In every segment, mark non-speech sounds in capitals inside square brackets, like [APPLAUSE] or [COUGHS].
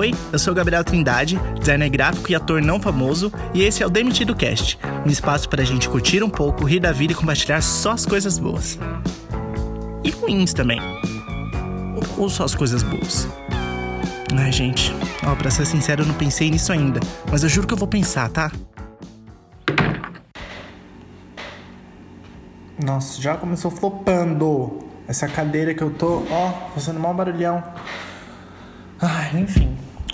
Oi, eu sou Gabriel Trindade, designer gráfico e ator não famoso, e esse é o Demitido Cast, um espaço para a gente curtir um pouco, rir da vida e compartilhar só as coisas boas. E ruins também. Ou só as coisas boas. Ai, gente, ó, pra ser sincero, eu não pensei nisso ainda, mas eu juro que eu vou pensar, tá? Nossa, já começou flopando. Essa cadeira que eu tô, ó, fazendo mal barulhão. Ai, enfim.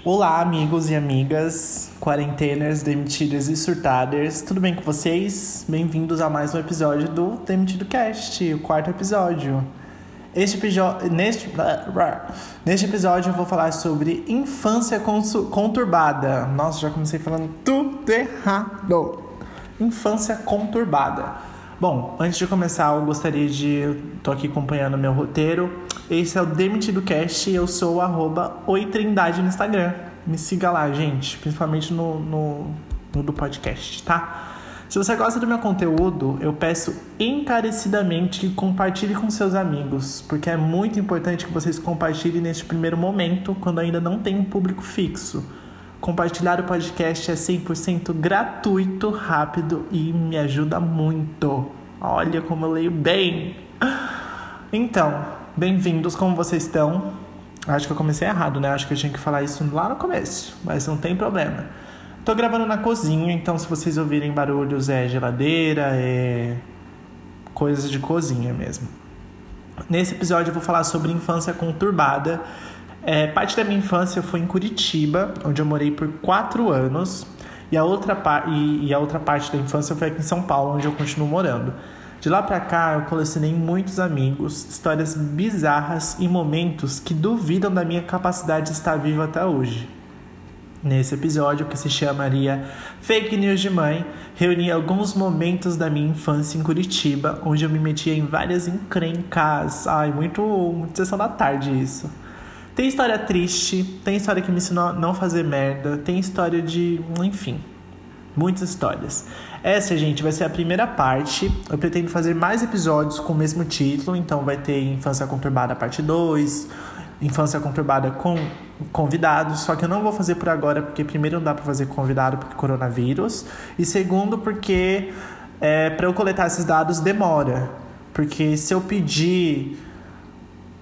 Olá, amigos e amigas, quarenteners, demitidas e surtaders. Tudo bem com vocês? Bem-vindos a mais um episódio do Demitido Cast, o quarto episódio. Este neste, neste episódio eu vou falar sobre infância conturbada. Nossa, já comecei falando tudo errado. Infância conturbada. Bom, antes de começar, eu gostaria de. tô aqui acompanhando meu roteiro. Esse é o Demitido Cast e eu sou o Oitrindade no Instagram. Me siga lá, gente, principalmente no, no, no do podcast, tá? Se você gosta do meu conteúdo, eu peço encarecidamente que compartilhe com seus amigos, porque é muito importante que vocês compartilhem neste primeiro momento, quando ainda não tem um público fixo. Compartilhar o podcast é 100% gratuito, rápido e me ajuda muito. Olha como eu leio bem. Então, bem-vindos, como vocês estão? Acho que eu comecei errado, né? Acho que eu tinha que falar isso lá no começo, mas não tem problema. Tô gravando na cozinha, então se vocês ouvirem barulhos é geladeira, é coisas de cozinha mesmo. Nesse episódio eu vou falar sobre infância conturbada é, parte da minha infância foi em Curitiba, onde eu morei por quatro anos. E a, outra e, e a outra parte da infância foi aqui em São Paulo, onde eu continuo morando. De lá para cá, eu colecionei muitos amigos, histórias bizarras e momentos que duvidam da minha capacidade de estar vivo até hoje. Nesse episódio, que se chamaria Fake News de Mãe, reuni alguns momentos da minha infância em Curitiba, onde eu me metia em várias encrencas. Ai, muito, muito sessão da tarde isso. Tem história triste, tem história que me ensinou a não fazer merda, tem história de. enfim. Muitas histórias. Essa, gente, vai ser a primeira parte. Eu pretendo fazer mais episódios com o mesmo título, então vai ter Infância Conturbada parte 2, Infância Conturbada com convidados, só que eu não vou fazer por agora, porque primeiro não dá para fazer convidado porque coronavírus, e segundo porque é, para eu coletar esses dados demora. Porque se eu pedir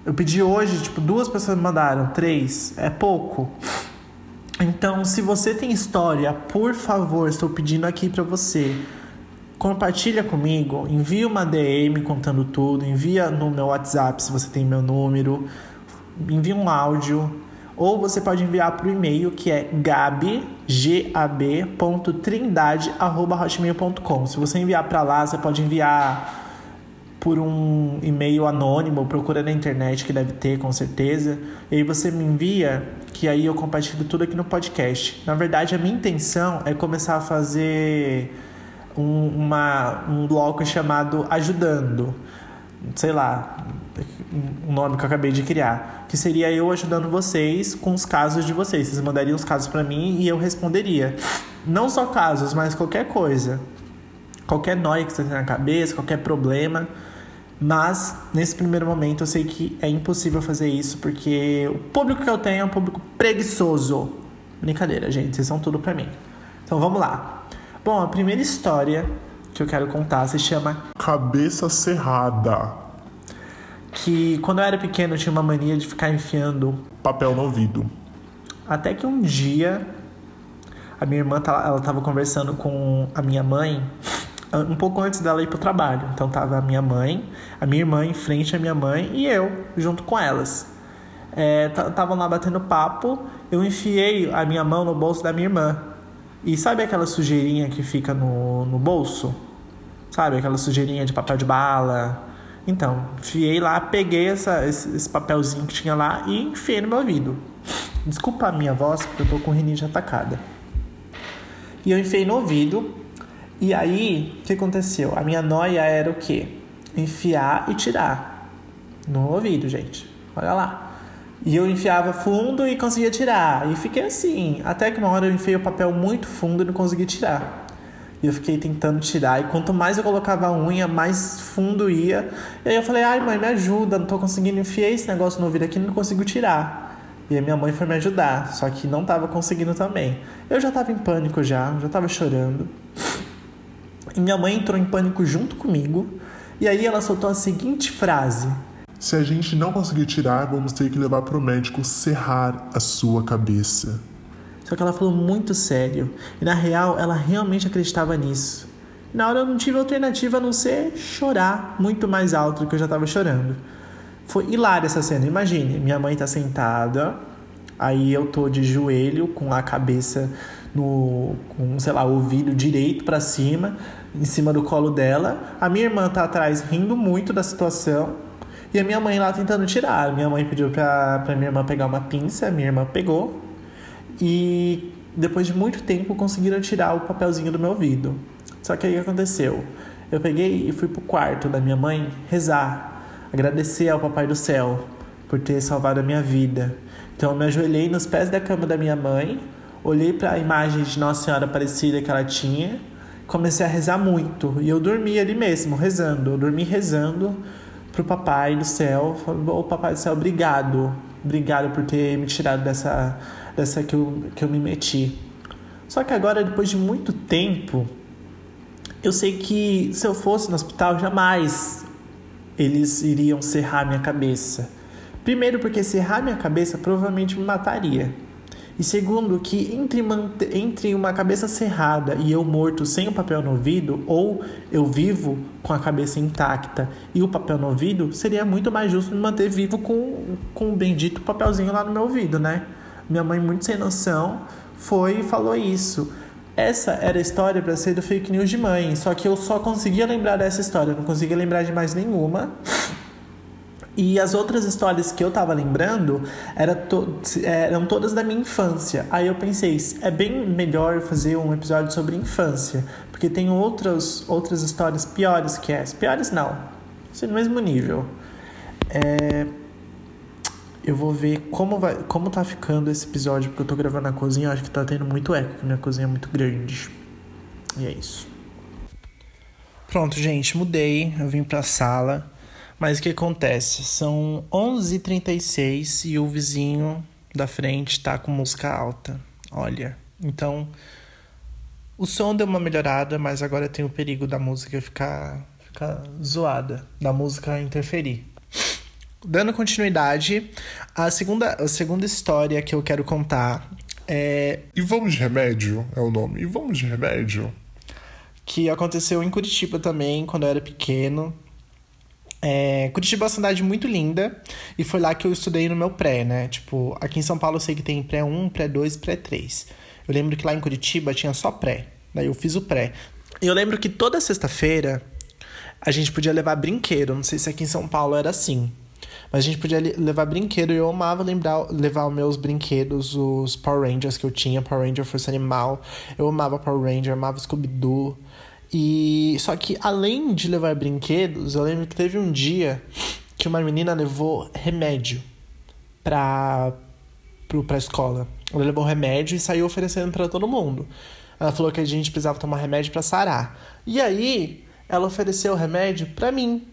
eu pedi hoje, tipo, duas pessoas me mandaram, três, é pouco. Então, se você tem história, por favor, estou pedindo aqui para você. Compartilha comigo, envia uma DM contando tudo, envia no meu WhatsApp se você tem meu número, envia um áudio, ou você pode enviar para o e-mail que é gabi.trindade.hotmail.com. Se você enviar para lá, você pode enviar por um e-mail anônimo, procura na internet que deve ter com certeza. E aí você me envia, que aí eu compartilho tudo aqui no podcast. Na verdade, a minha intenção é começar a fazer um, uma, um bloco chamado Ajudando. Sei lá, um nome que eu acabei de criar. Que seria eu ajudando vocês com os casos de vocês. Vocês mandariam os casos para mim e eu responderia. Não só casos, mas qualquer coisa. Qualquer nóia que você tem na cabeça, qualquer problema. Mas nesse primeiro momento eu sei que é impossível fazer isso porque o público que eu tenho é um público preguiçoso. Brincadeira, gente, vocês são tudo para mim. Então vamos lá. Bom, a primeira história que eu quero contar se chama Cabeça Cerrada. Que quando eu era pequeno eu tinha uma mania de ficar enfiando papel no ouvido. Até que um dia a minha irmã ela estava conversando com a minha mãe um pouco antes dela ir pro trabalho. Então tava a minha mãe, a minha irmã em frente à minha mãe e eu junto com elas. Estavam é, lá batendo papo, eu enfiei a minha mão no bolso da minha irmã. E sabe aquela sujeirinha que fica no, no bolso? Sabe aquela sujeirinha de papel de bala? Então, enfiei lá, peguei essa, esse, esse papelzinho que tinha lá e enfiei no meu ouvido. Desculpa a minha voz, porque eu tô com rinite atacada. E eu enfiei no ouvido e aí, o que aconteceu? A minha noia era o quê? Enfiar e tirar no ouvido, gente. Olha lá. E eu enfiava fundo e conseguia tirar. E fiquei assim. Até que uma hora eu enfiei o papel muito fundo e não consegui tirar. E eu fiquei tentando tirar. E quanto mais eu colocava a unha, mais fundo ia. E aí eu falei, ai mãe, me ajuda, não tô conseguindo enfiar esse negócio no ouvido aqui, não consigo tirar. E a minha mãe foi me ajudar, só que não tava conseguindo também. Eu já tava em pânico já, já tava chorando. E minha mãe entrou em pânico junto comigo. E aí ela soltou a seguinte frase: Se a gente não conseguir tirar, vamos ter que levar pro médico serrar a sua cabeça. Só que ela falou muito sério. E na real, ela realmente acreditava nisso. Na hora eu não tive alternativa a não ser chorar muito mais alto do que eu já tava chorando. Foi hilária essa cena. Imagine, minha mãe tá sentada, aí eu tô de joelho com a cabeça no, com, sei lá, o ouvido direito para cima, em cima do colo dela. A minha irmã tá atrás rindo muito da situação. E a minha mãe lá tentando tirar. Minha mãe pediu pra, pra minha irmã pegar uma pinça, minha irmã pegou. E depois de muito tempo conseguiram tirar o papelzinho do meu ouvido. Só que aí aconteceu? Eu peguei e fui pro quarto da minha mãe rezar, agradecer ao Papai do Céu por ter salvado a minha vida. Então eu me ajoelhei nos pés da cama da minha mãe, olhei para a imagem de Nossa Senhora Aparecida que ela tinha, comecei a rezar muito e eu dormi ali mesmo, rezando. Eu dormi rezando pro Papai do Céu, "Ô Papai do Céu, obrigado. Obrigado por ter me tirado dessa dessa que eu, que eu me meti". Só que agora depois de muito tempo, eu sei que se eu fosse no hospital jamais eles iriam serrar minha cabeça. Primeiro, porque serrar minha cabeça provavelmente me mataria. E segundo, que entre, entre uma cabeça cerrada e eu morto sem o papel no ouvido, ou eu vivo com a cabeça intacta e o papel no ouvido, seria muito mais justo me manter vivo com, com o bendito papelzinho lá no meu ouvido, né? Minha mãe, muito sem noção, foi e falou isso. Essa era a história para ser do fake news de mãe, só que eu só conseguia lembrar dessa história, não conseguia lembrar de mais nenhuma. E as outras histórias que eu tava lembrando era to eram todas da minha infância. Aí eu pensei, é bem melhor fazer um episódio sobre infância, porque tem outras, outras histórias piores que essa. Piores não, assim, no mesmo nível. É... Eu vou ver como, vai, como tá ficando esse episódio, porque eu tô gravando na cozinha, acho que tá tendo muito eco, porque minha cozinha é muito grande. E é isso. Pronto, gente, mudei, eu vim pra sala. Mas o que acontece? São 11h36 e o vizinho da frente tá com música alta. Olha, então o som deu uma melhorada, mas agora tem o perigo da música ficar, ficar zoada, da música interferir. Dando continuidade, a segunda, a segunda história que eu quero contar é. E vamos de remédio é o nome. E vamos de remédio. Que aconteceu em Curitiba também, quando eu era pequeno. É, Curitiba é uma cidade muito linda e foi lá que eu estudei no meu pré, né? Tipo, aqui em São Paulo eu sei que tem pré 1, pré 2 pré 3. Eu lembro que lá em Curitiba tinha só pré. Daí eu fiz o pré. E eu lembro que toda sexta-feira a gente podia levar brinquedo. Não sei se aqui em São Paulo era assim. Mas a gente podia levar brinquedo e eu amava lembrar, levar os meus brinquedos, os Power Rangers que eu tinha, Power Ranger Força Animal. Eu amava Power Ranger, amava Scooby-Doo. E só que além de levar brinquedos, eu lembro que teve um dia que uma menina levou remédio pra, pro, pra escola. Ela levou remédio e saiu oferecendo para todo mundo. Ela falou que a gente precisava tomar remédio para sarar. E aí, ela ofereceu o remédio para mim.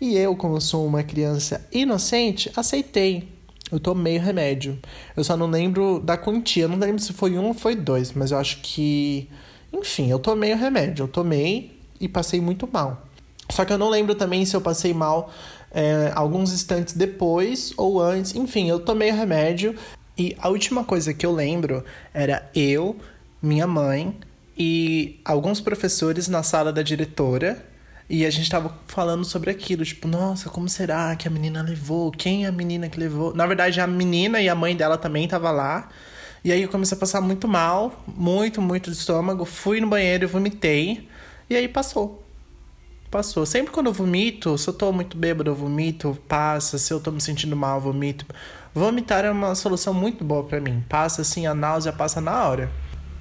E eu, como sou uma criança inocente, aceitei. Eu tomei o remédio. Eu só não lembro da quantia. Eu não lembro se foi um ou foi dois, mas eu acho que enfim, eu tomei o remédio, eu tomei e passei muito mal. Só que eu não lembro também se eu passei mal é, alguns instantes depois ou antes. Enfim, eu tomei o remédio e a última coisa que eu lembro era eu, minha mãe e alguns professores na sala da diretora. E a gente tava falando sobre aquilo, tipo, nossa, como será que a menina levou? Quem é a menina que levou? Na verdade, a menina e a mãe dela também tava lá. E aí eu comecei a passar muito mal, muito, muito de estômago. Fui no banheiro e vomitei. E aí passou. Passou. Sempre quando eu vomito, se eu tô muito bêbado, eu vomito, passa. Se eu tô me sentindo mal, eu vomito. Vomitar é uma solução muito boa para mim. Passa assim, a náusea passa na hora.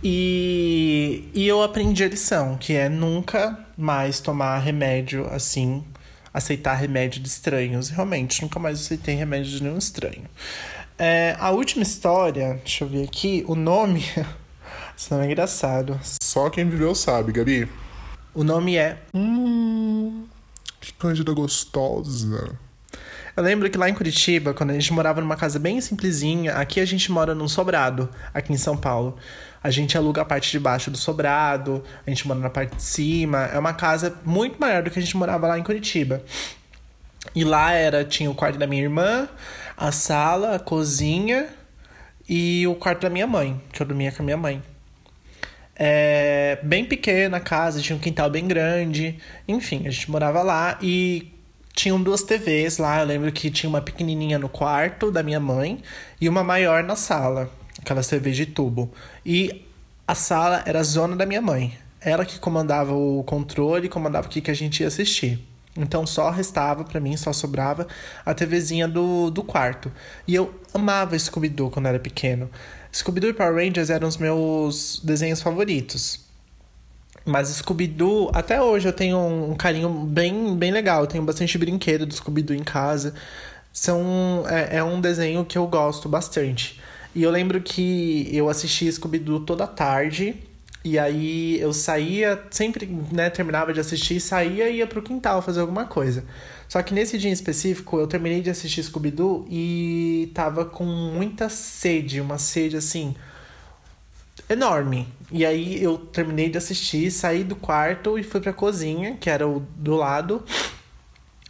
E, e eu aprendi a lição, que é nunca mais tomar remédio assim, aceitar remédio de estranhos. Realmente, nunca mais aceitei remédio de nenhum estranho. É, a última história, deixa eu ver aqui, o nome. [LAUGHS] Esse nome é engraçado. Só quem viveu sabe, Gabi. O nome é. Hum. Que cândida gostosa. Eu lembro que lá em Curitiba, quando a gente morava numa casa bem simplesinha, aqui a gente mora num sobrado, aqui em São Paulo. A gente aluga a parte de baixo do sobrado, a gente mora na parte de cima. É uma casa muito maior do que a gente morava lá em Curitiba. E lá era, tinha o quarto da minha irmã, a sala, a cozinha e o quarto da minha mãe, que eu dormia com a minha mãe. É, bem pequena a casa, tinha um quintal bem grande. Enfim, a gente morava lá e tinham duas TVs lá. Eu lembro que tinha uma pequenininha no quarto da minha mãe e uma maior na sala, aquelas TVs de tubo. E a sala era a zona da minha mãe. Ela que comandava o controle, comandava o que, que a gente ia assistir. Então só restava para mim, só sobrava a TVzinha do, do quarto. E eu amava Scooby-Doo quando era pequeno. Scooby-Doo e Power Rangers eram os meus desenhos favoritos. Mas Scooby-Doo, até hoje eu tenho um carinho bem, bem legal. Eu tenho bastante brinquedo do Scooby-Doo em casa. São, é, é um desenho que eu gosto bastante. E eu lembro que eu assisti Scooby-Doo toda tarde e aí eu saía, sempre, né, terminava de assistir, saía e ia pro quintal fazer alguma coisa. Só que nesse dia em específico, eu terminei de assistir Scooby-Doo e tava com muita sede, uma sede assim enorme. E aí eu terminei de assistir, saí do quarto e fui pra cozinha, que era o do lado.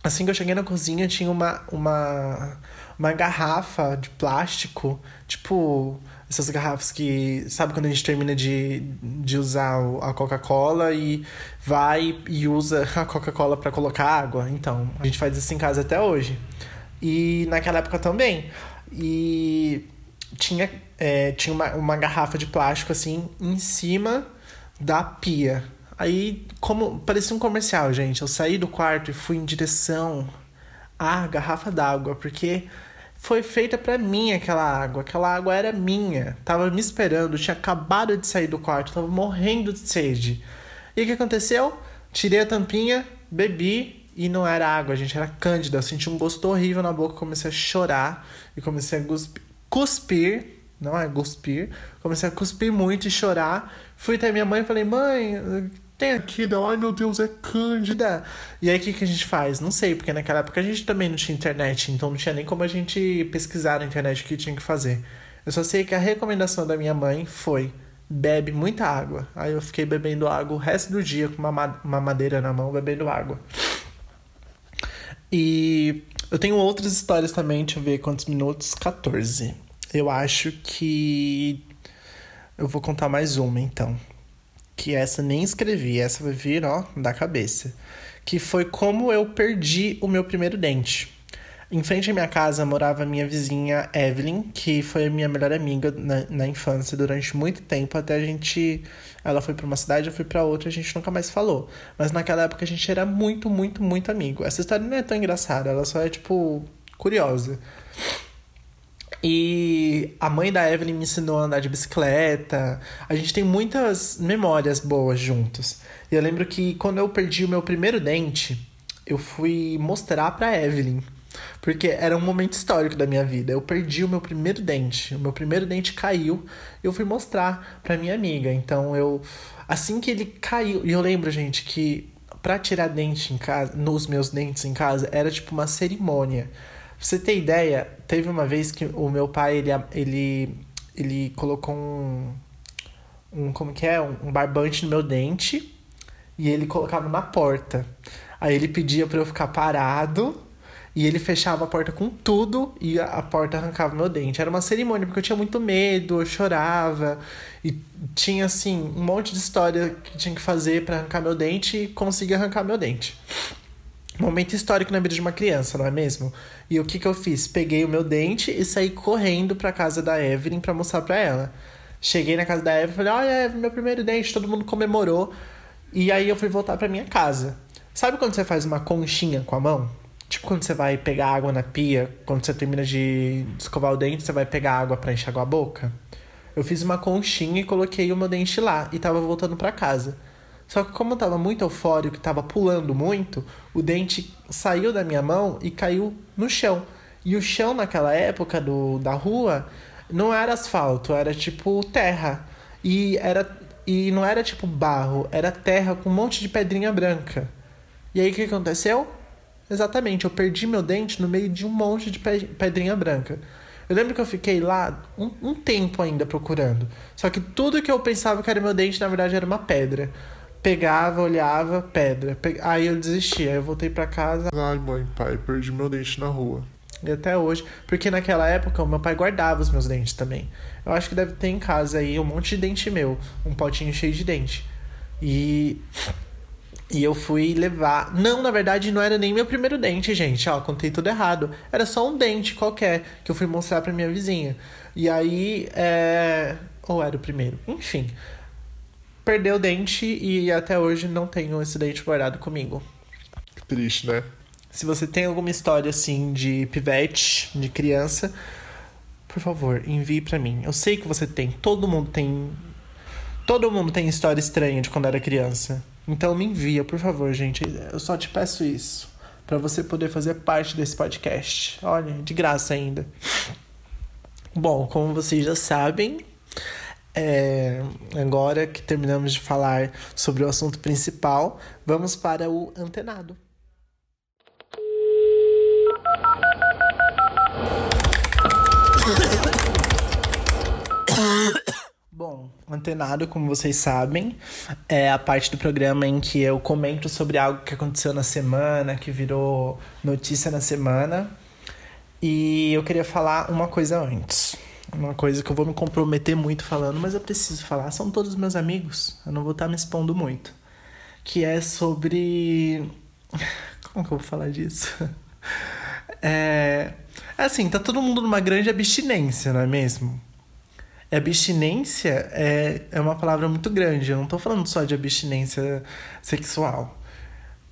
Assim que eu cheguei na cozinha, tinha uma uma uma garrafa de plástico, tipo essas garrafas que. Sabe quando a gente termina de, de usar a Coca-Cola e vai e usa [LAUGHS] a Coca-Cola para colocar água? Então, a gente faz isso em casa até hoje. E naquela época também. E tinha, é, tinha uma, uma garrafa de plástico assim em cima da pia. Aí, como parecia um comercial, gente. Eu saí do quarto e fui em direção à garrafa d'água, porque foi feita para mim aquela água. Aquela água era minha. Tava me esperando, tinha acabado de sair do quarto, tava morrendo de sede. E o que aconteceu? Tirei a tampinha, bebi e não era água, gente, era cândida. Eu senti um gosto horrível na boca, comecei a chorar e comecei a cuspir, não é cuspir, comecei a cuspir muito e chorar. Fui até minha mãe e falei: "Mãe, tem aqui, da, ai meu Deus, é Cândida. E aí o que, que a gente faz? Não sei, porque naquela época a gente também não tinha internet, então não tinha nem como a gente pesquisar na internet o que tinha que fazer. Eu só sei que a recomendação da minha mãe foi: bebe muita água. Aí eu fiquei bebendo água o resto do dia com uma, uma madeira na mão, bebendo água. E eu tenho outras histórias também, deixa eu ver quantos minutos. 14. Eu acho que. Eu vou contar mais uma então que essa nem escrevi, essa vai vir, ó, da cabeça. Que foi como eu perdi o meu primeiro dente. Em frente à minha casa morava minha vizinha Evelyn, que foi a minha melhor amiga na, na infância durante muito tempo, até a gente. Ela foi para uma cidade, eu fui para outra, a gente nunca mais falou. Mas naquela época a gente era muito, muito, muito amigo. Essa história não é tão engraçada, ela só é, tipo, curiosa. E a mãe da Evelyn me ensinou a andar de bicicleta. A gente tem muitas memórias boas juntos. E eu lembro que quando eu perdi o meu primeiro dente, eu fui mostrar pra Evelyn. Porque era um momento histórico da minha vida. Eu perdi o meu primeiro dente. O meu primeiro dente caiu. Eu fui mostrar pra minha amiga. Então eu. Assim que ele caiu. E eu lembro, gente, que pra tirar dente em casa, nos meus dentes em casa, era tipo uma cerimônia. Pra você ter ideia, teve uma vez que o meu pai, ele, ele, ele colocou um, um, como que é, um, barbante no meu dente e ele colocava na porta. Aí ele pedia para eu ficar parado e ele fechava a porta com tudo e a porta arrancava meu dente. Era uma cerimônia, porque eu tinha muito medo, eu chorava. E tinha, assim, um monte de história que tinha que fazer para arrancar meu dente e conseguir arrancar meu dente. Momento histórico na vida de uma criança, não é mesmo? E o que que eu fiz? Peguei o meu dente e saí correndo pra casa da Evelyn para mostrar pra ela. Cheguei na casa da Evelyn e falei: Olha, é meu primeiro dente, todo mundo comemorou. E aí eu fui voltar pra minha casa. Sabe quando você faz uma conchinha com a mão? Tipo quando você vai pegar água na pia, quando você termina de escovar o dente, você vai pegar água para enxaguar a boca? Eu fiz uma conchinha e coloquei o meu dente lá e tava voltando para casa. Só que como eu tava muito eufórico, tava pulando muito, o dente saiu da minha mão e caiu no chão. E o chão naquela época do, da rua não era asfalto, era tipo terra. E, era, e não era tipo barro, era terra com um monte de pedrinha branca. E aí o que aconteceu? Exatamente, eu perdi meu dente no meio de um monte de pedrinha branca. Eu lembro que eu fiquei lá um, um, tempo ainda procurando. Só que tudo que eu pensava que era meu dente, na verdade, era uma pedra. Pegava, olhava, pedra. Pe... Aí eu desisti, aí eu voltei para casa. Ai, mãe, pai, perdi meu dente na rua. E até hoje. Porque naquela época o meu pai guardava os meus dentes também. Eu acho que deve ter em casa aí um monte de dente meu. Um potinho cheio de dente. E e eu fui levar. Não, na verdade, não era nem meu primeiro dente, gente. Ó, contei tudo errado. Era só um dente qualquer que eu fui mostrar pra minha vizinha. E aí. É... Ou era o primeiro? Enfim. Perdeu o dente e até hoje não tenho esse dente guardado comigo. Que triste, né? Se você tem alguma história assim de pivete, de criança, por favor, envie para mim. Eu sei que você tem. Todo mundo tem. Todo mundo tem história estranha de quando era criança. Então me envia, por favor, gente. Eu só te peço isso. para você poder fazer parte desse podcast. Olha, de graça ainda. Bom, como vocês já sabem, é, agora que terminamos de falar sobre o assunto principal, vamos para o antenado. Bom, Antenado, como vocês sabem, é a parte do programa em que eu comento sobre algo que aconteceu na semana, que virou notícia na semana. E eu queria falar uma coisa antes. Uma coisa que eu vou me comprometer muito falando, mas eu preciso falar. São todos meus amigos, eu não vou estar me expondo muito. Que é sobre. [LAUGHS] Como que eu vou falar disso? [LAUGHS] É. Assim, tá todo mundo numa grande abstinência, não é mesmo? abstinência é, é uma palavra muito grande. Eu não tô falando só de abstinência sexual.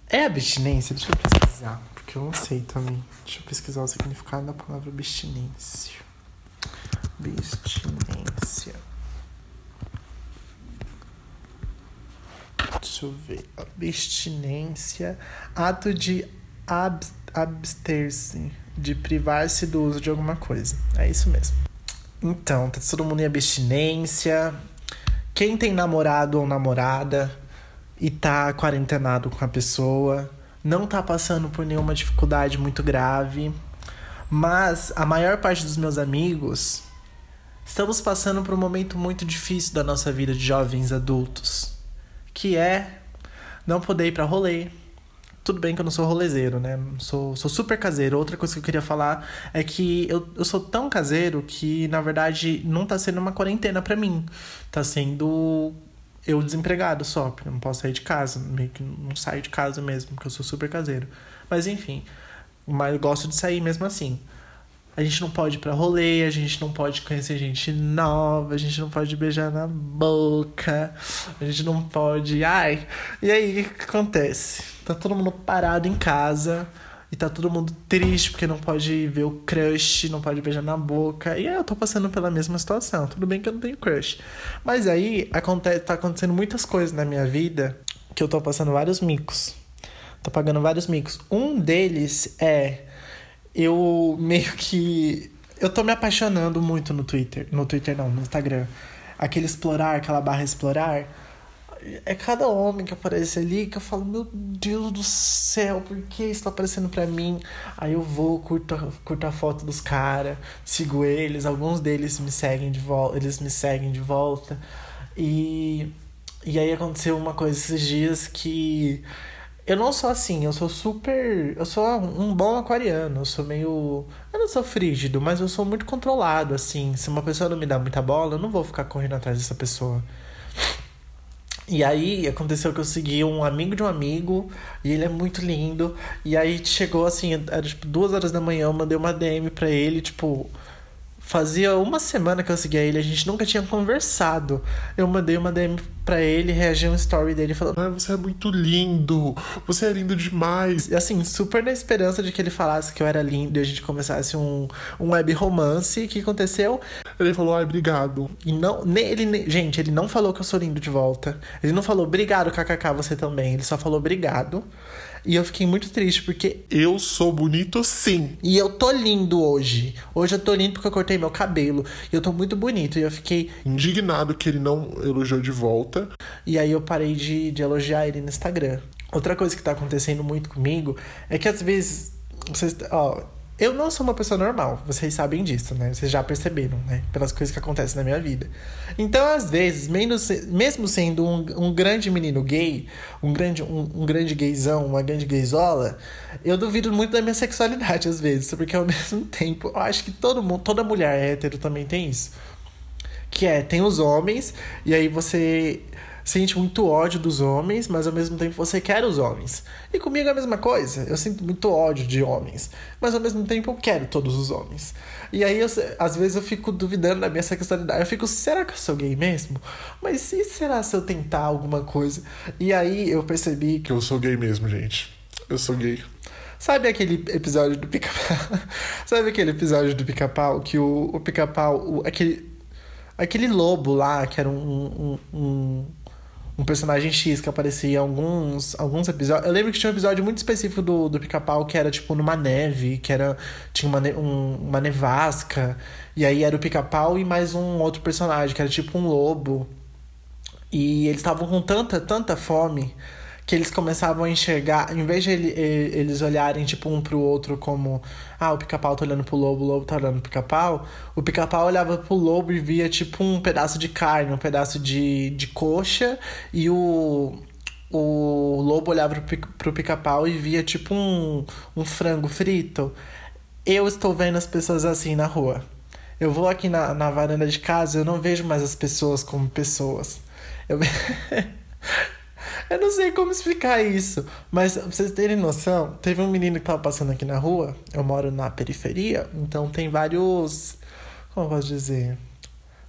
É abstinência? Deixa eu pesquisar, porque eu não sei também. Deixa eu pesquisar o significado da palavra abstinência. Abstinência. Deixa eu ver. Abstinência. Ato de ab abster-se, de privar-se do uso de alguma coisa. É isso mesmo. Então, tá todo mundo em abstinência. Quem tem namorado ou namorada e tá quarentenado com a pessoa, não tá passando por nenhuma dificuldade muito grave. Mas a maior parte dos meus amigos estamos passando por um momento muito difícil da nossa vida de jovens adultos, que é não poder ir para rolê, tudo bem que eu não sou rolezeiro, né? Sou, sou super caseiro. Outra coisa que eu queria falar é que eu, eu sou tão caseiro que, na verdade, não tá sendo uma quarentena para mim. Tá sendo eu desempregado só, porque não posso sair de casa. Meio que não saio de casa mesmo, porque eu sou super caseiro. Mas enfim. Mas eu gosto de sair mesmo assim. A gente não pode ir pra rolê, a gente não pode conhecer gente nova, a gente não pode beijar na boca, a gente não pode. Ai! E aí, o que acontece? Tá todo mundo parado em casa e tá todo mundo triste porque não pode ver o crush, não pode beijar na boca. E eu tô passando pela mesma situação. Tudo bem que eu não tenho crush. Mas aí acontece, tá acontecendo muitas coisas na minha vida que eu tô passando vários micos. Tô pagando vários micos. Um deles é eu meio que. Eu tô me apaixonando muito no Twitter. No Twitter não, no Instagram. Aquele explorar, aquela barra explorar. É cada homem que aparece ali que eu falo, meu Deus do céu, por que isso tá aparecendo pra mim? Aí eu vou, curto, curto a foto dos caras, sigo eles, alguns deles me seguem de volta, eles me seguem de volta. E, e aí aconteceu uma coisa esses dias que eu não sou assim, eu sou super. Eu sou um bom aquariano, eu sou meio. Eu não sou frígido, mas eu sou muito controlado, assim. Se uma pessoa não me dá muita bola, eu não vou ficar correndo atrás dessa pessoa. E aí aconteceu que eu segui um amigo de um amigo, e ele é muito lindo. E aí chegou assim, era tipo duas horas da manhã, eu mandei uma DM pra ele, tipo. Fazia uma semana que eu seguia ele, a gente nunca tinha conversado. Eu mandei uma DM pra ele, reagi um story dele falando: ah, Você é muito lindo, você é lindo demais. E assim, super na esperança de que ele falasse que eu era lindo e a gente começasse um, um web romance. O que aconteceu? Ele falou: Ai, obrigado. E não, ele, gente, ele não falou que eu sou lindo de volta. Ele não falou: Obrigado, kkk, você também. Ele só falou: Obrigado. E eu fiquei muito triste porque. Eu sou bonito sim. E eu tô lindo hoje. Hoje eu tô lindo porque eu cortei meu cabelo. E eu tô muito bonito. E eu fiquei. Indignado que ele não elogiou de volta. E aí eu parei de, de elogiar ele no Instagram. Outra coisa que tá acontecendo muito comigo é que às vezes. Vocês, ó, eu não sou uma pessoa normal, vocês sabem disso, né? Vocês já perceberam, né? Pelas coisas que acontecem na minha vida. Então, às vezes, mesmo sendo um, um grande menino gay, um grande, um, um grande gayzão, uma grande gayzola, eu duvido muito da minha sexualidade, às vezes. Porque ao [LAUGHS] mesmo tempo, eu acho que todo mundo, toda mulher hétero também tem isso. Que é, tem os homens, e aí você sente muito ódio dos homens, mas ao mesmo tempo você quer os homens. E comigo é a mesma coisa. Eu sinto muito ódio de homens, mas ao mesmo tempo eu quero todos os homens. E aí, eu, às vezes, eu fico duvidando da minha sexualidade. Eu fico, será que eu sou gay mesmo? Mas e será se eu tentar alguma coisa? E aí eu percebi que. Eu sou gay mesmo, gente. Eu sou gay. Sabe aquele episódio do pica-pau? [LAUGHS] Sabe aquele episódio do pica-pau que o, o pica-pau. Aquele, aquele lobo lá, que era um, um, um um personagem X que aparecia em alguns, alguns episódios. Eu lembro que tinha um episódio muito específico do, do pica-pau que era tipo numa neve, que era. Tinha uma, um, uma nevasca. E aí era o pica-pau e mais um outro personagem, que era tipo um lobo. E eles estavam com tanta, tanta fome que eles começavam a enxergar, em vez de ele, eles olharem tipo um pro outro como, ah, o pica-pau tá olhando pro lobo, o lobo tá olhando pro pica-pau, o pica-pau olhava pro lobo e via tipo um pedaço de carne, um pedaço de, de coxa, e o, o lobo olhava pro pica-pau e via tipo um, um frango frito. Eu estou vendo as pessoas assim na rua. Eu vou aqui na, na varanda de casa, eu não vejo mais as pessoas como pessoas. Eu [LAUGHS] Eu não sei como explicar isso, mas pra vocês terem noção, teve um menino que tava passando aqui na rua. Eu moro na periferia, então tem vários. Como eu posso dizer?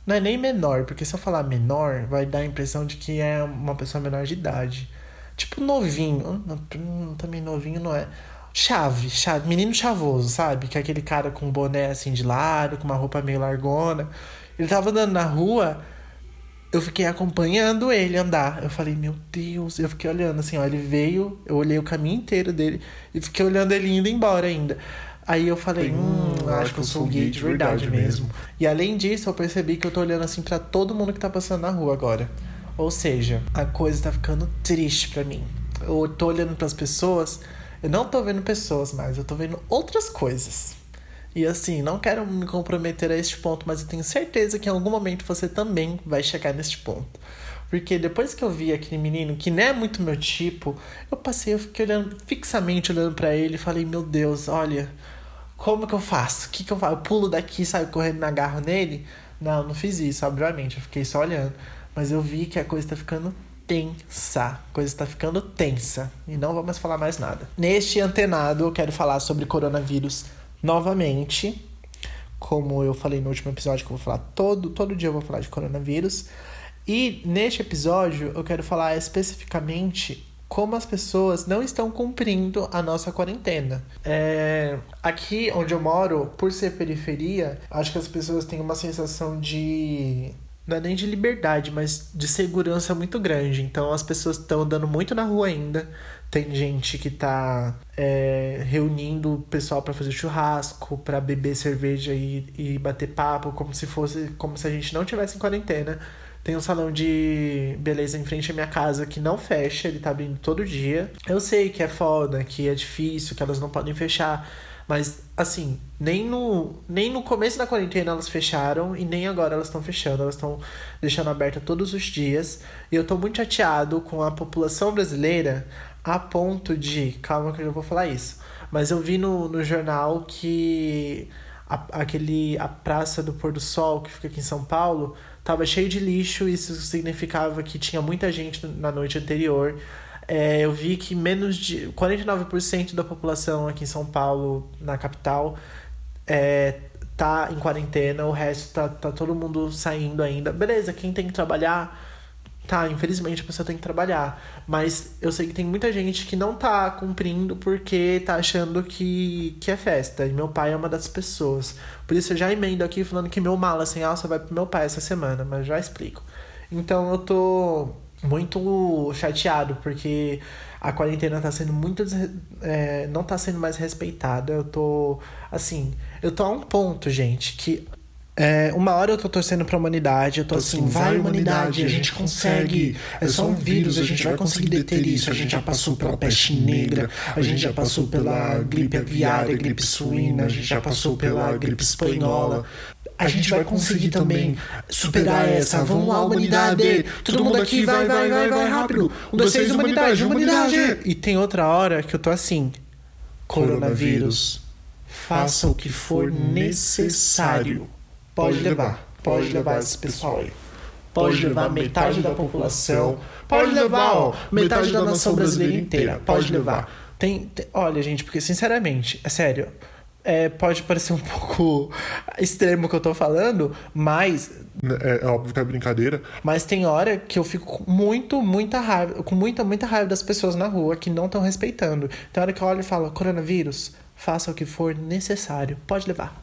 Não é nem menor, porque se eu falar menor, vai dar a impressão de que é uma pessoa menor de idade. Tipo novinho. Também novinho não é. Chave, chave, menino chavoso, sabe? Que é aquele cara com boné assim de lado, com uma roupa meio largona. Ele tava andando na rua eu fiquei acompanhando ele andar. Eu falei, meu Deus, eu fiquei olhando assim, ó, ele veio, eu olhei o caminho inteiro dele e fiquei olhando ele indo embora ainda. Aí eu falei, hum, hum acho que eu sou gay de verdade, verdade mesmo. mesmo. E além disso, eu percebi que eu tô olhando assim para todo mundo que tá passando na rua agora. Ou seja, a coisa tá ficando triste para mim. Eu tô olhando para as pessoas, eu não tô vendo pessoas mais, eu tô vendo outras coisas. E assim, não quero me comprometer a este ponto, mas eu tenho certeza que em algum momento você também vai chegar neste ponto. Porque depois que eu vi aquele menino, que não é muito meu tipo, eu passei, eu fiquei olhando fixamente olhando para ele e falei, meu Deus, olha, como que eu faço? O que, que eu faço? Eu pulo daqui, saio correndo na garra nele? Não, não fiz isso, obviamente, eu fiquei só olhando. Mas eu vi que a coisa tá ficando tensa. A coisa está ficando tensa. E não vamos falar mais nada. Neste antenado, eu quero falar sobre coronavírus novamente, como eu falei no último episódio, que eu vou falar todo, todo dia eu vou falar de coronavírus. E neste episódio eu quero falar especificamente como as pessoas não estão cumprindo a nossa quarentena. É, aqui onde eu moro, por ser periferia, acho que as pessoas têm uma sensação de. Não é nem de liberdade, mas de segurança muito grande. Então as pessoas estão andando muito na rua ainda, tem gente que tá é, reunindo o pessoal para fazer churrasco, para beber cerveja e, e bater papo, como se fosse como se a gente não tivesse em quarentena. Tem um salão de beleza em frente à minha casa que não fecha, ele tá abrindo todo dia. Eu sei que é foda, que é difícil, que elas não podem fechar. Mas, assim, nem no, nem no começo da quarentena elas fecharam e nem agora elas estão fechando. Elas estão deixando aberta todos os dias. E eu tô muito chateado com a população brasileira a ponto de. Calma que eu já vou falar isso. Mas eu vi no, no jornal que a, aquele, a Praça do Pôr do Sol, que fica aqui em São Paulo, tava cheio de lixo. Isso significava que tinha muita gente na noite anterior. É, eu vi que menos de 49% da população aqui em São Paulo, na capital, é, tá em quarentena, o resto tá, tá todo mundo saindo ainda. Beleza, quem tem que trabalhar tá, infelizmente a pessoa tem que trabalhar. Mas eu sei que tem muita gente que não tá cumprindo porque tá achando que, que é festa. E meu pai é uma das pessoas. Por isso eu já emendo aqui falando que meu mala sem alça vai pro meu pai essa semana, mas já explico. Então eu tô muito chateado porque a quarentena tá sendo muito. É, não tá sendo mais respeitada. Eu tô. Assim, eu tô a um ponto, gente, que É, uma hora eu tô torcendo pra humanidade, eu tô, Tô assim, assim, vai humanidade, humanidade, a gente consegue. É só um vírus, a gente vai conseguir deter isso. A gente já passou pela peste negra, a gente já passou pela gripe aviária, gripe suína, a gente já passou pela gripe espanhola. A gente vai conseguir também superar essa. Vamos lá, humanidade! Todo mundo aqui, vai, vai, vai, vai, rápido! Um, dois, três, humanidade, humanidade! E tem outra hora que eu tô assim: coronavírus, faça o que for necessário. Pode levar, pode levar esse pessoal aí. Pode levar metade da população. Pode levar, ó, metade da nação brasileira inteira. Pode levar. Tem, tem- olha, gente, porque sinceramente, é sério. é, pode parecer um [LAUGHS] pouco extremo o que eu tô falando, mas É, é óbvio que é brincadeira. mas tem hora que eu fico com muito, muita raiva, com muita, muita raiva das pessoas na rua que não estão respeitando. Tem hora que eu olho e falo, coronavírus, faça o que for necessário. Pode levar.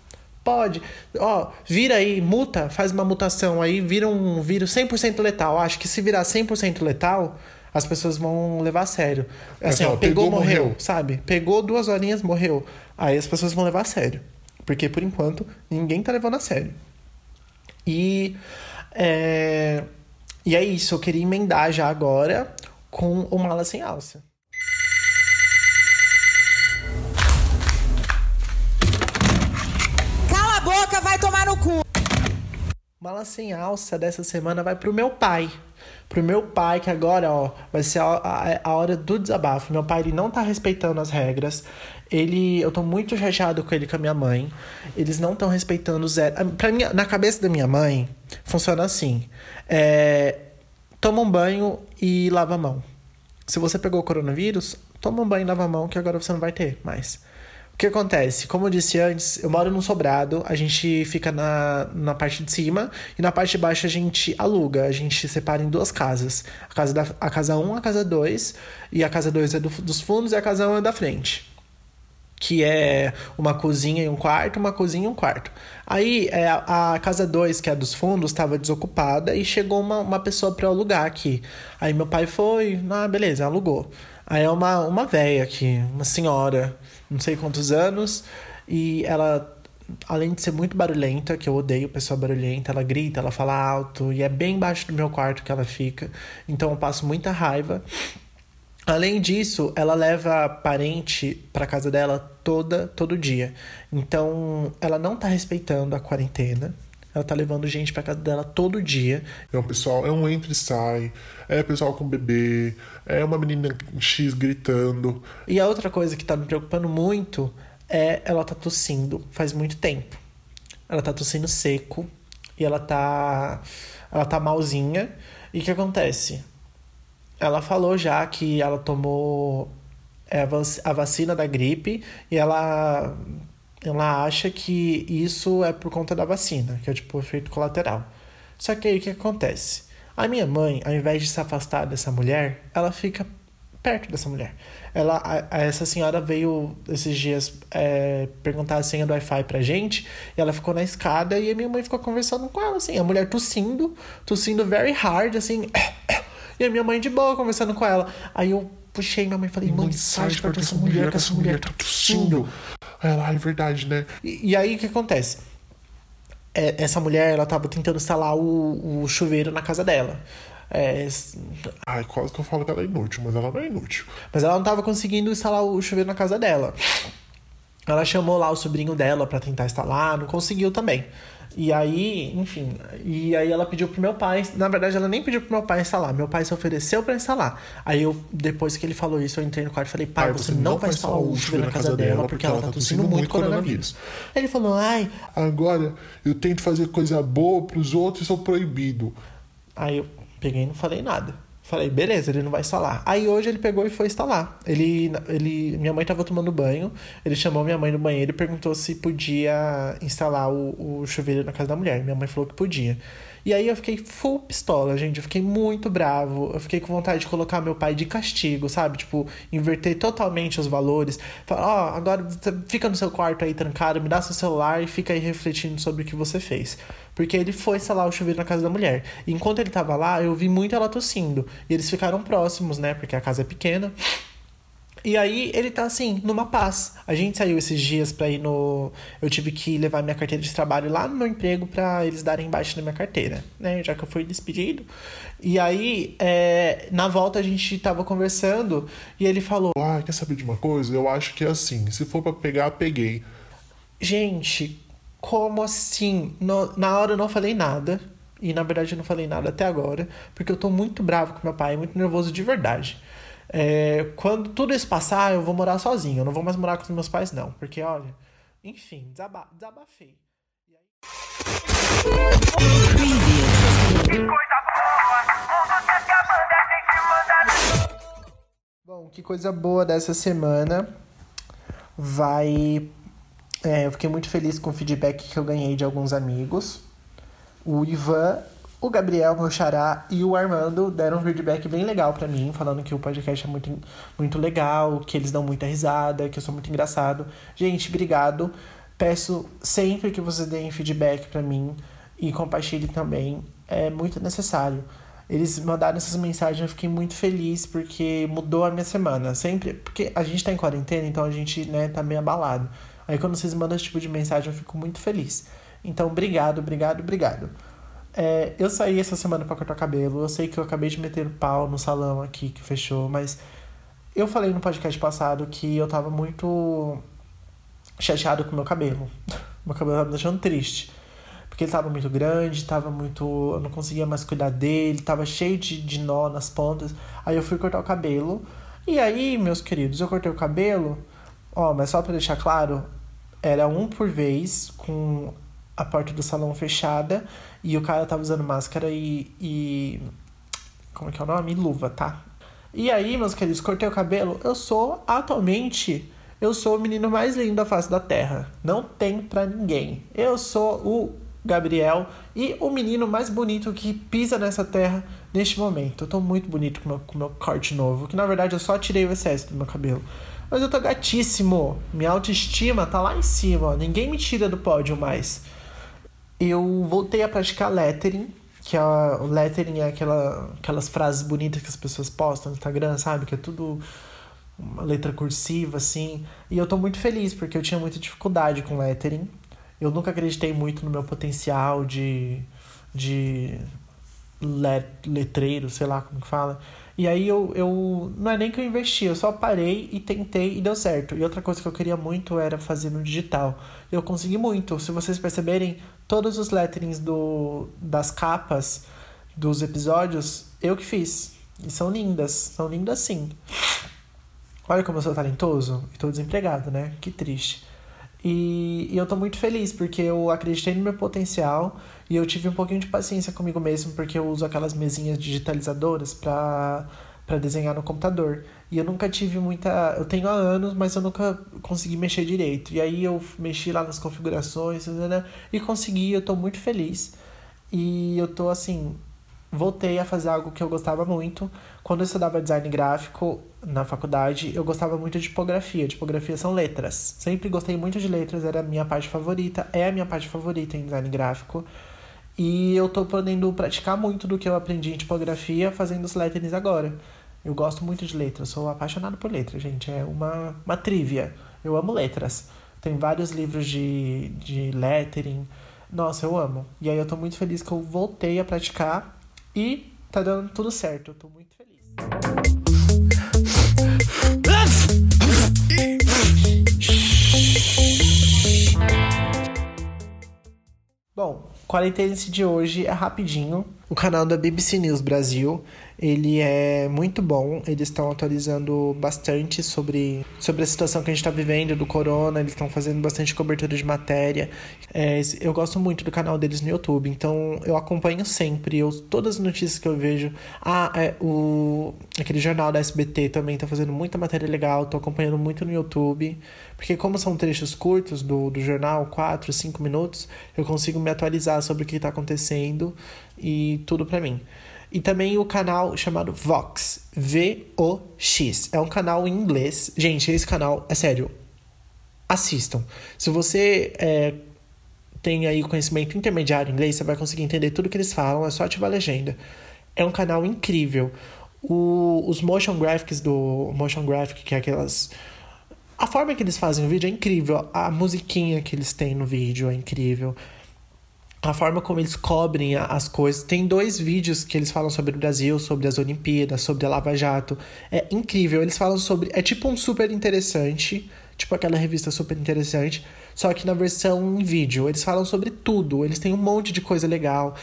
Pode. Ó, vira aí, multa, faz uma mutação aí, vira um vírus 100% letal. Acho que se virar 100% letal, as pessoas vão levar a sério. Assim, ó, ó, pegou, pegou, morreu, morreu. sabe? Pegou duas horinhas, morreu. Aí as pessoas vão levar a sério. Porque, por enquanto, ninguém tá levando a sério. E é, e é isso, eu queria emendar já agora com o Mala Sem Alça. Mala Sem Alça dessa semana vai pro meu pai. Pro meu pai, que agora, ó, vai ser a, a- a hora do desabafo. Meu pai, ele não tá respeitando as regras. Ele, eu tô muito chateado com ele e com a minha mãe. Eles não estão respeitando zero. Ah, Pra mim, na cabeça da minha mãe, funciona assim. É, toma um banho e lava a mão. Se você pegou o coronavírus, toma um banho e lava a mão, que agora você não vai ter mais. O que acontece? Como eu disse antes, eu moro num sobrado, a gente fica na, na parte de cima e na parte de baixo a gente aluga, a gente separa em duas casas. A casa, da, a casa 1, a casa 2, e a casa 2 é do- dos fundos e a casa 1 é da frente que é uma cozinha e um quarto, uma cozinha e um quarto. Aí é, a, a casa 2, que é dos fundos, estava desocupada e chegou uma, uma pessoa para alugar aqui. Aí meu pai foi, ah, beleza, alugou. Aí é uma, uma véia aqui, uma senhora, não sei quantos anos, e ela, além de ser muito barulhenta, que eu odeio pessoa barulhenta, ela grita, ela fala alto, e é bem embaixo do meu quarto que ela fica, então eu passo muita raiva. Além disso, ela leva parente pra casa dela toda todo dia. Então, ela não tá respeitando a quarentena. Ela tá levando gente pra casa dela todo dia. É um pessoal, é um entra e sai, é pessoal com bebê, é uma menina X gritando. E a outra coisa que tá me preocupando muito é ela tá tossindo faz muito tempo. Ela tá tossindo seco e ela tá ela tá malzinha. E o que acontece? Ela falou já que ela tomou é, a vac- a vacina da gripe e ela ela acha que isso é por conta da vacina, que é tipo efeito colateral. Só que aí o que acontece? A minha mãe, ao invés de se afastar dessa mulher, ela fica perto dessa mulher. Ela, a- a- essa senhora veio esses dias é, perguntar a senha do Wi-Fi pra gente, e ela ficou na escada e a minha mãe ficou conversando com ela, assim, a mulher tossindo, tossindo very hard, assim, [COUGHS] e a minha mãe de boa conversando com ela. Aí eu puxei minha mãe e falei, mãe, sai de perto dessa mulher, que essa mulher tá tossindo. Aí ela, ah, é verdade, né? E, e aí o que acontece? É, essa mulher, ela tava tentando instalar o, o chuveiro na casa dela. É, Ai, quase que eu falo que ela é inútil, mas ela não é inútil. mas ela não tava conseguindo instalar o chuveiro na casa dela. Ela chamou lá o sobrinho dela pra tentar instalar, não conseguiu também. E aí, enfim, e aí ela pediu pro meu pai, na verdade ela nem pediu pro meu pai instalar, meu pai se ofereceu pra instalar. Aí eu, depois que ele falou isso, eu entrei no quarto e falei, pai, você, não vai instalar o chuveiro na casa dela porque ela tá tossindo muito coronavírus. Aí ele falou, ai, Agora eu tento fazer coisa boa pros outros e sou proibido. Aí eu peguei e não falei nada. Falei, beleza, ele não vai instalar. Aí hoje ele pegou e foi instalar. Ele, ele, minha mãe tava tomando banho, ele chamou minha mãe no banheiro e perguntou se podia instalar o, o chuveiro na casa da mulher. Minha mãe falou que podia. E aí eu fiquei full pistola, gente. Eu fiquei muito bravo. Eu fiquei com vontade de colocar meu pai de castigo, sabe? Tipo, inverter totalmente os valores. Falar, ó, agora você fica no seu quarto aí trancado, me dá seu celular e fica aí refletindo sobre o que você fez. Porque ele foi instalar o chuveiro na casa da mulher. E enquanto ele tava lá, eu vi muito ela tossindo. E eles ficaram próximos, né? Porque a casa é pequena. E aí ele tá assim, numa paz. A gente saiu esses dias pra ir no. Eu tive que levar minha carteira de trabalho lá no meu emprego pra eles darem embaixo da minha carteira, né? Já que eu fui despedido. E aí, é... na volta a gente tava conversando e ele falou: Ah, quer saber de uma coisa? Eu acho que é assim. Se for pra pegar, peguei. Gente, como assim? No... Na hora eu não falei nada. E na verdade eu não falei nada até agora, porque eu tô muito bravo com meu pai, muito nervoso de verdade. É, quando tudo isso passar, eu vou morar sozinho. Eu não vou mais morar com os meus pais, não. Porque, olha, enfim, desaba desabafei. E aí... Bom, que coisa boa dessa semana. Vai. É, eu fiquei muito feliz com o feedback que eu ganhei de alguns amigos. O Ivan o Gabriel, meu xará, e o Armando deram um feedback bem legal para mim, falando que o podcast é muito, muito legal, que eles dão muita risada, que eu sou muito engraçado. Gente, obrigado. Peço sempre que vocês deem feedback para mim e compartilhem também. É muito necessário. Eles mandaram essas mensagens, eu fiquei muito feliz porque mudou a minha semana. Sempre, porque a gente tá em quarentena, então a gente, né, tá meio abalado. Aí quando vocês mandam esse tipo de mensagem, eu fico muito feliz. Então, obrigado, obrigado, obrigado. É, eu saí essa semana para cortar cabelo. Eu sei que eu acabei de meter o pau no salão aqui que fechou, mas eu falei no podcast passado que eu tava muito chateado com o meu cabelo. [LAUGHS] meu cabelo tava me deixando triste. Porque ele tava muito grande, tava muito. Eu não conseguia mais cuidar dele, tava cheio de, de nó nas pontas. Aí eu fui cortar o cabelo. E aí, meus queridos, eu cortei o cabelo. Ó, mas só pra deixar claro, era um por vez, com a porta do salão fechada e o cara tava usando máscara e. e como é que é o nome? Luva, tá? E aí, meus queridos, cortei o cabelo. Eu sou atualmente. Eu sou o menino mais lindo da face da terra. Não tem pra ninguém. Eu sou o Gabriel e o menino mais bonito que pisa nessa terra neste momento. Eu tô muito bonito com meu, com meu corte novo. Que na verdade eu só tirei o excesso do meu cabelo. Mas eu tô gatíssimo. Minha autoestima tá lá em cima. Ó. Ninguém me tira do pódio mais eu voltei a praticar lettering, que é o lettering é aquela, aquelas frases bonitas que as pessoas postam no Instagram, sabe? Que é tudo uma letra cursiva, assim. E eu tô muito feliz, porque eu tinha muita dificuldade com lettering. Eu nunca acreditei muito no meu potencial de, de letreiro, sei lá como que fala. E aí eu, eu. Não é nem que eu investi, eu só parei e tentei e deu certo. E outra coisa que eu queria muito era fazer no digital. Eu consegui muito. Se vocês perceberem, todos os letterings do, das capas dos episódios, eu que fiz. E são lindas, são lindas sim. Olha como eu sou talentoso. Estou desempregado, né? Que triste. E, e, eu tô muito feliz porque eu acreditei no meu potencial e eu tive um pouquinho de paciência comigo mesmo porque eu uso aquelas mesinhas digitalizadoras para para desenhar no computador. E eu nunca tive muita. Eu tenho há anos, mas eu nunca consegui mexer direito. E aí eu mexi lá nas configurações né, e consegui, eu tô muito feliz. E eu tô assim. Voltei a fazer algo que eu gostava muito. Quando eu estudava design gráfico na faculdade, eu gostava muito de tipografia. Tipografia são letras. Sempre gostei muito de letras, era a minha parte favorita, é a minha parte favorita em design gráfico. E eu tô podendo praticar muito do que eu aprendi em tipografia fazendo os letterings agora. Eu gosto muito de letras, sou apaixonado por letras, gente. É uma, uma trivia. Eu amo letras. Tem vários livros de, de lettering. Nossa, eu amo. E aí eu tô muito feliz que eu voltei a praticar e tá dando tudo certo. Eu tô muito feliz. Bom, quarentena de hoje é rapidinho. O canal da BBC News Brasil ele é muito bom. Eles estão atualizando bastante sobre, sobre a situação que a gente está vivendo do corona. Eles estão fazendo bastante cobertura de matéria. É, eu gosto muito do canal deles no YouTube, então eu acompanho sempre. Eu, todas as notícias que eu vejo. Ah, é, o, aquele jornal da SBT também está fazendo muita matéria legal. Estou acompanhando muito no YouTube. Porque, como são trechos curtos do, do jornal 4, 5 minutos, eu consigo me atualizar sobre o que está acontecendo e tudo para mim. E também o canal chamado Vox, V-O-X. É um canal em inglês. Gente, esse canal, é sério, assistam. Se você é, tem aí conhecimento intermediário em inglês, você vai conseguir entender tudo que eles falam, é só ativar a legenda. É um canal incrível. O, os motion graphics do motion graphic, que é aquelas a forma que eles fazem o vídeo é incrível, a musiquinha que eles têm no vídeo é incrível. A forma como eles cobrem as coisas. Tem dois vídeos que eles falam sobre o Brasil, sobre as Olimpíadas, sobre a Lava Jato. É incrível. Eles falam sobre. É tipo um super interessante. Tipo aquela revista super interessante. Só que na versão em vídeo. Eles falam sobre tudo. Eles têm um monte de coisa legal.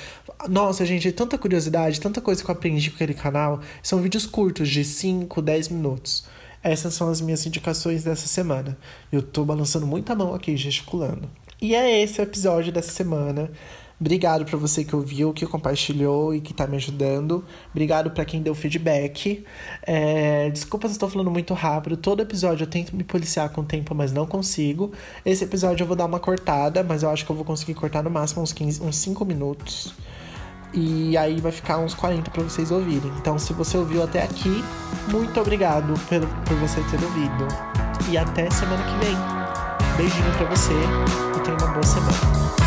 Nossa, gente, tanta curiosidade, tanta coisa que eu aprendi com aquele canal. São vídeos curtos, de 5, 10 minutos. Essas são as minhas indicações dessa semana. Eu tô balançando muita mão aqui, gesticulando. E é esse o episódio dessa semana. Obrigado para você que ouviu, que compartilhou e que tá me ajudando. Obrigado para quem deu feedback. É, desculpa se estou falando muito rápido. Todo episódio eu tento me policiar com o tempo, mas não consigo. Esse episódio eu vou dar uma cortada, mas eu acho que eu vou conseguir cortar no máximo uns, 15, uns 5 minutos. E aí vai ficar uns 40 para vocês ouvirem. Então, se você ouviu até aqui, muito obrigado por, por você ter ouvido. E até semana que vem. Beijinho para você e tenha uma boa semana.